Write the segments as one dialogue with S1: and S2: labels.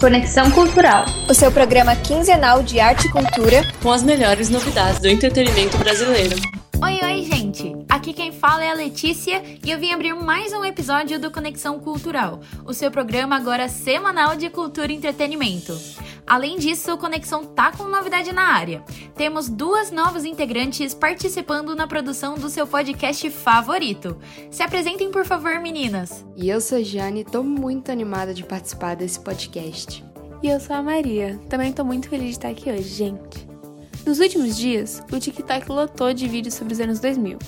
S1: Conexão Cultural.
S2: O seu programa quinzenal de arte e cultura
S3: com as melhores novidades do entretenimento brasileiro.
S4: Oi, oi, gente! Aqui quem fala é a Letícia e eu vim abrir mais um episódio do Conexão Cultural, o seu programa agora semanal de cultura e entretenimento. Além disso, o Conexão tá com novidade na área. Temos duas novas integrantes participando na produção do seu podcast favorito. Se apresentem, por favor, meninas.
S5: E eu sou a Jane e tô muito animada de participar desse podcast.
S6: E eu sou a Maria. Também tô muito feliz de estar aqui hoje, gente. Nos últimos dias, o TikTok lotou de vídeos sobre os anos 2000.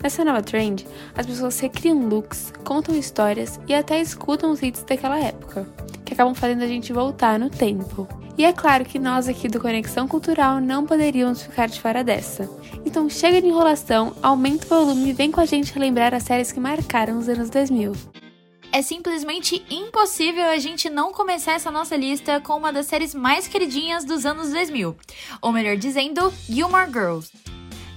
S6: Nessa nova trend, as pessoas recriam looks, contam histórias e até escutam os hits daquela época, que acabam fazendo a gente voltar no tempo. E é claro que nós aqui do Conexão Cultural não poderíamos ficar de fora dessa. Então chega de enrolação, aumenta o volume e vem com a gente relembrar as séries que marcaram os anos 2000.
S4: É simplesmente impossível a gente não começar essa nossa lista com uma das séries mais queridinhas dos anos 2000, ou melhor dizendo, Gilmore Girls.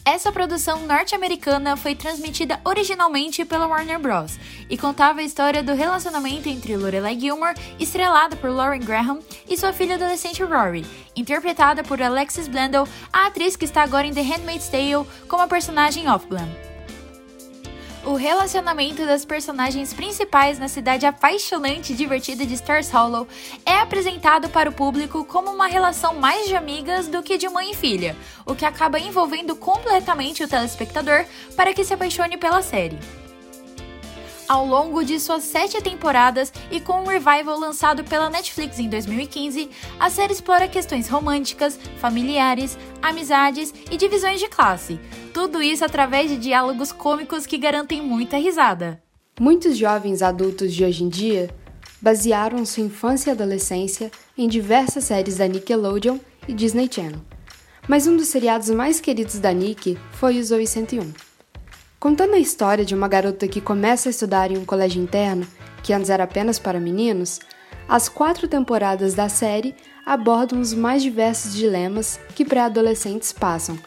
S4: Essa produção norte-americana foi transmitida originalmente pela Warner Bros. e contava a história do relacionamento entre Lorelai Gilmore, estrelada por Lauren Graham, e sua filha adolescente Rory, interpretada por Alexis Blundell, a atriz que está agora em The Handmaid's Tale como a personagem Off-Glam. O relacionamento das personagens principais na cidade apaixonante e divertida de Stars Hollow é apresentado para o público como uma relação mais de amigas do que de mãe e filha, o que acaba envolvendo completamente o telespectador para que se apaixone pela série ao longo de suas sete temporadas e com um revival lançado pela Netflix em 2015, a série explora questões românticas, familiares, amizades e divisões de classe. Tudo isso através de diálogos cômicos que garantem muita risada.
S5: Muitos jovens adultos de hoje em dia basearam sua infância e adolescência em diversas séries da Nickelodeon e Disney Channel. Mas um dos seriados mais queridos da Nick foi o Zoe 101. Contando a história de uma garota que começa a estudar em um colégio interno, que antes era apenas para meninos, as quatro temporadas da série abordam os mais diversos dilemas que pré-adolescentes passam,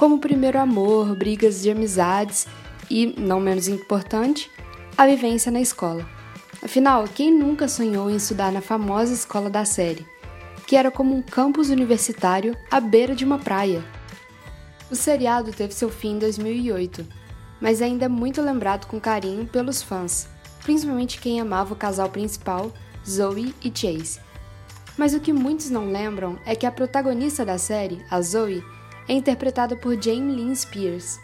S5: como o primeiro amor, brigas de amizades e, não menos importante, a vivência na escola. Afinal, quem nunca sonhou em estudar na famosa escola da série, que era como um campus universitário à beira de uma praia? O seriado teve seu fim em 2008 mas ainda é muito lembrado com carinho pelos fãs, principalmente quem amava o casal principal, Zoe e Chase. Mas o que muitos não lembram é que a protagonista da série, a Zoe, é interpretada por Jamie Lynn Spears.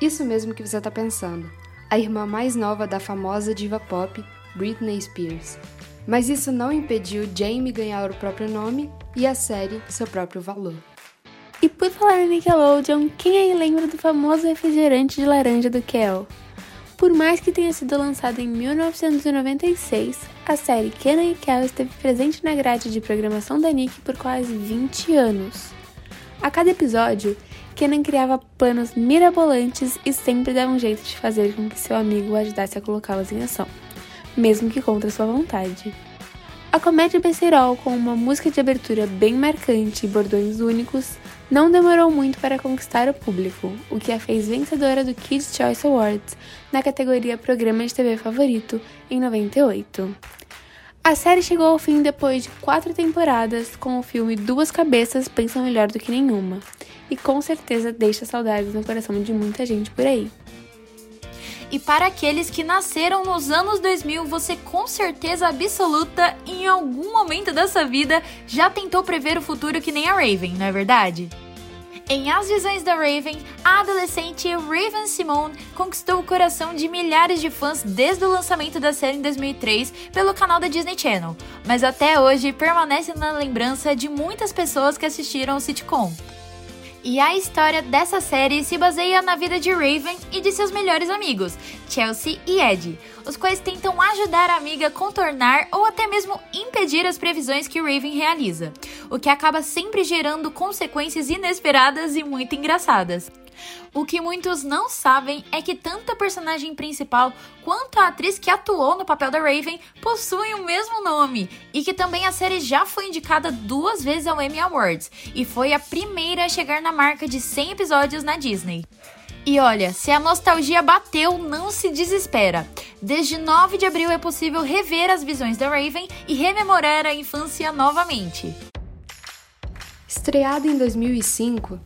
S5: Isso mesmo que você está pensando, a irmã mais nova da famosa diva pop Britney Spears. Mas isso não impediu Jamie ganhar o próprio nome e a série seu próprio valor.
S6: E por falar em Nickelodeon, quem aí lembra do famoso refrigerante de laranja do Kel? Por mais que tenha sido lançado em 1996, a série Kenan e Kel esteve presente na grade de programação da Nick por quase 20 anos. A cada episódio, Kenan criava planos mirabolantes e sempre dava um jeito de fazer com que seu amigo ajudasse a colocá-los em ação, mesmo que contra sua vontade. A comédia besterol, com uma música de abertura bem marcante e bordões únicos, não demorou muito para conquistar o público, o que a fez vencedora do Kids' Choice Awards na categoria Programa de TV Favorito em 98. A série chegou ao fim depois de quatro temporadas, com o filme Duas Cabeças Pensam Melhor do que Nenhuma, e com certeza deixa saudades no coração de muita gente por aí.
S4: E para aqueles que nasceram nos anos 2000, você com certeza absoluta, em algum momento da sua vida, já tentou prever o futuro que nem a Raven, não é verdade? Em As Visões da Raven, a adolescente Raven Simone conquistou o coração de milhares de fãs desde o lançamento da série em 2003 pelo canal da Disney Channel, mas até hoje permanece na lembrança de muitas pessoas que assistiram o sitcom. E a história dessa série se baseia na vida de Raven e de seus melhores amigos, Chelsea e Ed, os quais tentam ajudar a amiga a contornar ou até mesmo impedir as previsões que Raven realiza, o que acaba sempre gerando consequências inesperadas e muito engraçadas. O que muitos não sabem é que tanto a personagem principal quanto a atriz que atuou no papel da Raven possuem o mesmo nome e que também a série já foi indicada duas vezes ao Emmy Awards e foi a primeira a chegar na marca de 100 episódios na Disney. E olha, se a nostalgia bateu, não se desespera. Desde 9 de abril é possível rever as visões da Raven e rememorar a infância novamente.
S5: Estreada em 2005,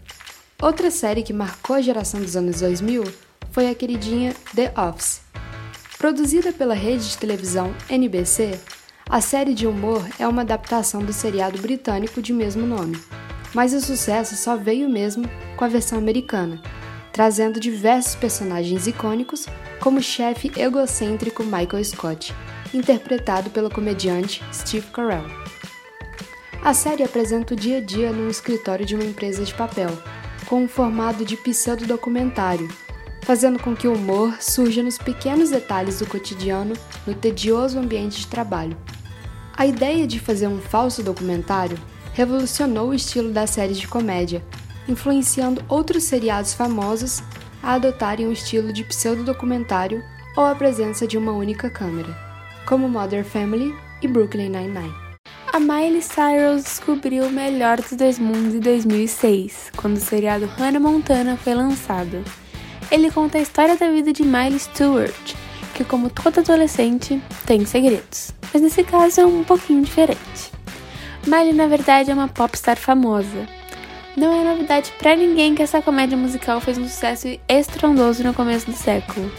S5: outra série que marcou a geração dos anos 2000 foi a queridinha The Office. Produzida pela rede de televisão NBC, a série de humor é uma adaptação do seriado britânico de mesmo nome, mas o sucesso só veio mesmo com a versão americana, trazendo diversos personagens icônicos, como o chefe egocêntrico Michael Scott, interpretado pelo comediante Steve Carell. A série apresenta o dia a dia num escritório de uma empresa de papel, com um formato de pseudo-documentário, fazendo com que o humor surja nos pequenos detalhes do cotidiano no tedioso ambiente de trabalho. A ideia de fazer um falso documentário revolucionou o estilo das séries de comédia, influenciando outros seriados famosos a adotarem o estilo de pseudo-documentário ou a presença de uma única câmera, como Mother Family e Brooklyn Nine-Nine.
S6: A Miley Cyrus descobriu o melhor dos dois mundos em 2006, quando o seriado Hannah Montana foi lançado. Ele conta a história da vida de Miley Stewart, que, como toda adolescente, tem segredos, mas nesse caso é um pouquinho diferente. Miley, na verdade, é uma popstar famosa. Não é novidade para ninguém que essa comédia musical fez um sucesso estrondoso no começo do século.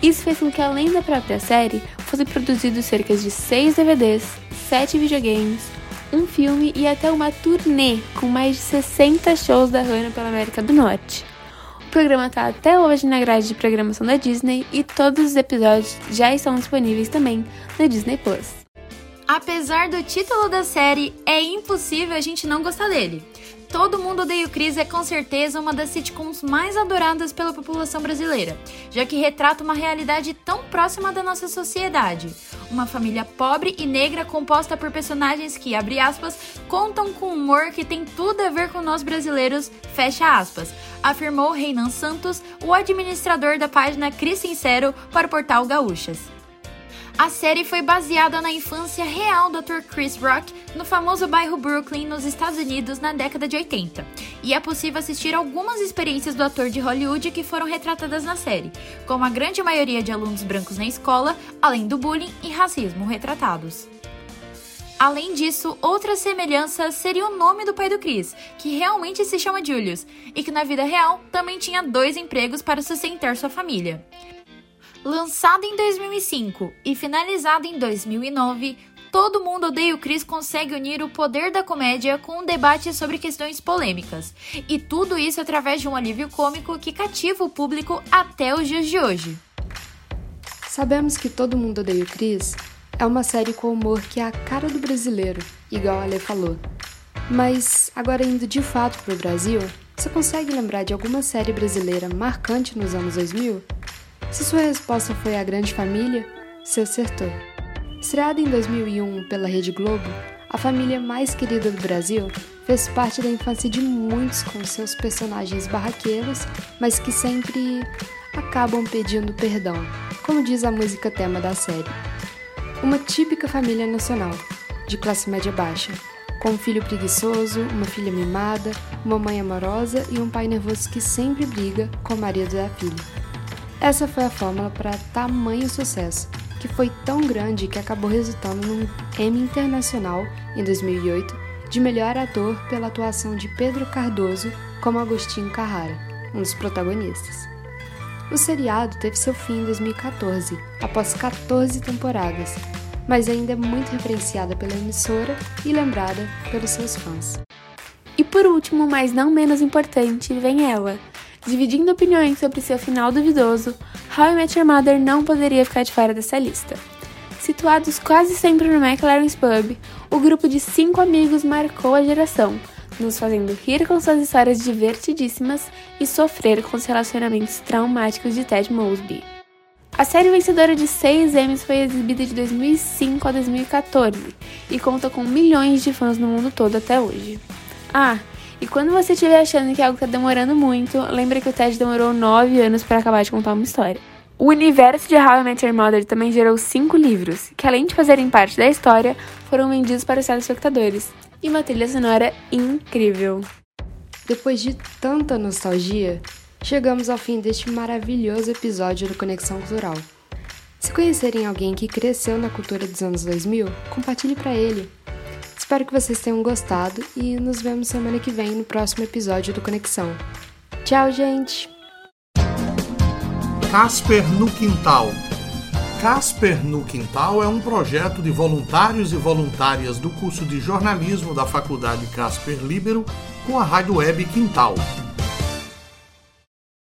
S6: Isso fez com que, além da própria série, fosse produzido cerca de 6 DVDs, 7 videogames, um filme e até uma turnê com mais de 60 shows da Hannah pela América do Norte. O programa está até hoje na grade de programação da Disney e todos os episódios já estão disponíveis também na Disney Plus.
S4: Apesar do título da série, é impossível a gente não gostar dele. Todo Mundo Odeia o Chris é com certeza uma das sitcoms mais adoradas pela população brasileira, já que retrata uma realidade tão próxima da nossa sociedade. Uma família pobre e negra composta por personagens que, abre aspas, contam com humor que tem tudo a ver com nós brasileiros, fecha aspas, afirmou Reinan Santos, o administrador da página Cris Sincero para o portal Gaúchas. A série foi baseada na infância real do ator Chris Rock no famoso bairro Brooklyn, nos Estados Unidos, na década de 80. E é possível assistir algumas experiências do ator de Hollywood que foram retratadas na série, como a grande maioria de alunos brancos na escola, além do bullying e racismo retratados. Além disso, outra semelhança seria o nome do pai do Chris, que realmente se chama Julius, e que na vida real também tinha dois empregos para sustentar sua família. Lançado em 2005 e finalizado em 2009, Todo Mundo Odeia o Chris consegue unir o poder da comédia com um debate sobre questões polêmicas. E tudo isso através de um alívio cômico que cativa o público até os dias de hoje.
S5: Sabemos que Todo Mundo Odeia o Chris é uma série com humor que é a cara do brasileiro, igual a Lê falou. Mas, agora indo de fato para o Brasil, você consegue lembrar de alguma série brasileira marcante nos anos 2000? Se sua resposta foi A Grande Família, você acertou. Estreada em 2001 pela Rede Globo, a família mais querida do Brasil fez parte da infância de muitos com seus personagens barraqueiros, mas que sempre acabam pedindo perdão, como diz a música tema da série. Uma típica família nacional, de classe média baixa, com um filho preguiçoso, uma filha mimada, uma mãe amorosa e um pai nervoso que sempre briga com o marido da filha. Essa foi a fórmula para tamanho sucesso, que foi tão grande que acabou resultando num Emmy Internacional em 2008 de melhor ator pela atuação de Pedro Cardoso como Agostinho Carrara, um dos protagonistas. O seriado teve seu fim em 2014, após 14 temporadas, mas ainda é muito referenciada pela emissora e lembrada pelos seus fãs.
S6: E por último, mas não menos importante, vem ela, Dividindo opiniões sobre seu final duvidoso, How I Met Your Mother não poderia ficar de fora dessa lista. Situados quase sempre no McLaren's Pub, o grupo de cinco amigos marcou a geração, nos fazendo rir com suas histórias divertidíssimas e sofrer com os relacionamentos traumáticos de Ted Mosby. A série vencedora de seis Emmys foi exibida de 2005 a 2014 e conta com milhões de fãs no mundo todo até hoje. Ah, e quando você estiver achando que algo está demorando muito, lembre que o Ted demorou 9 anos para acabar de contar uma história. O universo de How I Met Your Mother também gerou cinco livros, que além de fazerem parte da história, foram vendidos para os telespectadores. E uma trilha sonora incrível.
S5: Depois de tanta nostalgia, chegamos ao fim deste maravilhoso episódio do Conexão Cultural. Se conhecerem alguém que cresceu na cultura dos anos 2000, compartilhe para ele. Espero que vocês tenham gostado e nos vemos semana que vem no próximo episódio do Conexão. Tchau, gente!
S1: Casper no Quintal. Casper no Quintal é um projeto de voluntários e voluntárias do curso de jornalismo da Faculdade Casper Libero com a rádio web Quintal.